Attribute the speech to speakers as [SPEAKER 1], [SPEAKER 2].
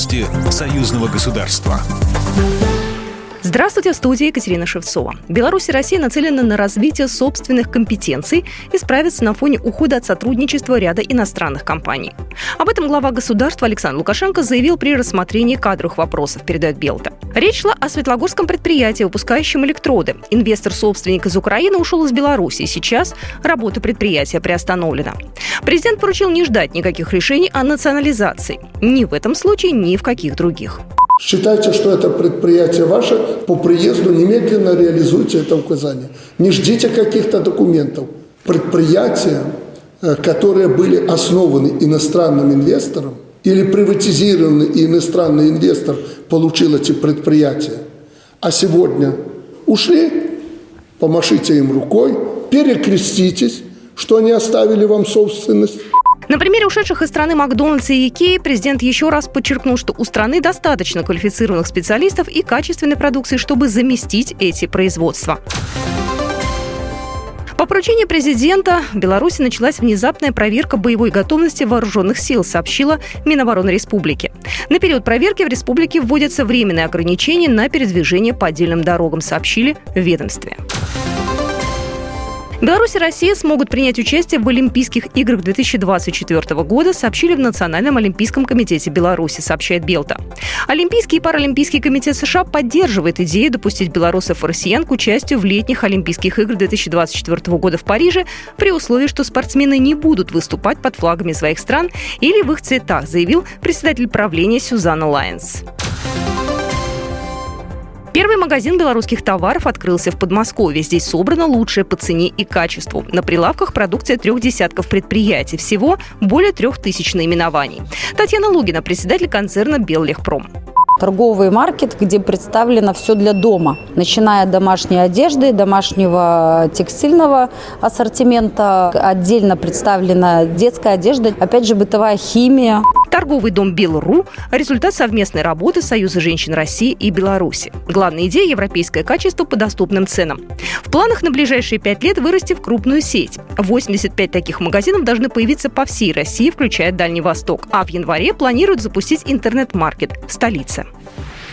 [SPEAKER 1] Новости союзного государства.
[SPEAKER 2] Здравствуйте, в студии Екатерина Шевцова. Беларусь и Россия нацелены на развитие собственных компетенций и справиться на фоне ухода от сотрудничества ряда иностранных компаний. Об этом глава государства Александр Лукашенко заявил при рассмотрении кадровых вопросов, передает Белта. Речь шла о Светлогорском предприятии, выпускающем электроды. Инвестор-собственник из Украины ушел из Беларуси, сейчас работа предприятия приостановлена. Президент поручил не ждать никаких решений о национализации. Ни в этом случае, ни в каких других.
[SPEAKER 3] Считайте, что это предприятие ваше, по приезду немедленно реализуйте это указание. Не ждите каких-то документов. Предприятия, э, которые были основаны иностранным инвестором или приватизированы, и иностранный инвестор получил эти предприятия, а сегодня ушли, помашите им рукой, перекреститесь, что они оставили вам собственность,
[SPEAKER 2] на примере ушедших из страны Макдональдса и Икеи президент еще раз подчеркнул, что у страны достаточно квалифицированных специалистов и качественной продукции, чтобы заместить эти производства. По поручению президента в Беларуси началась внезапная проверка боевой готовности вооруженных сил, сообщила Минобороны Республики. На период проверки в республике вводятся временные ограничения на передвижение по отдельным дорогам, сообщили в ведомстве. Беларусь и Россия смогут принять участие в Олимпийских играх 2024 года, сообщили в Национальном олимпийском комитете Беларуси, сообщает Белта. Олимпийский и Паралимпийский комитет США поддерживает идею допустить белорусов и россиян к участию в летних Олимпийских играх 2024 года в Париже при условии, что спортсмены не будут выступать под флагами своих стран или в их цветах, заявил председатель правления Сюзанна Лайенс. Первый магазин белорусских товаров открылся в Подмосковье. Здесь собрано лучшее по цене и качеству. На прилавках продукция трех десятков предприятий. Всего более трех тысяч наименований. Татьяна Лугина, председатель концерна «Беллехпром»
[SPEAKER 4] торговый маркет, где представлено все для дома, начиная от домашней одежды, домашнего текстильного ассортимента, отдельно представлена детская одежда, опять же бытовая химия.
[SPEAKER 2] Торговый дом «Белру» – результат совместной работы Союза женщин России и Беларуси. Главная идея – европейское качество по доступным ценам. В планах на ближайшие пять лет вырасти в крупную сеть. 85 таких магазинов должны появиться по всей России, включая Дальний Восток. А в январе планируют запустить интернет-маркет в столице.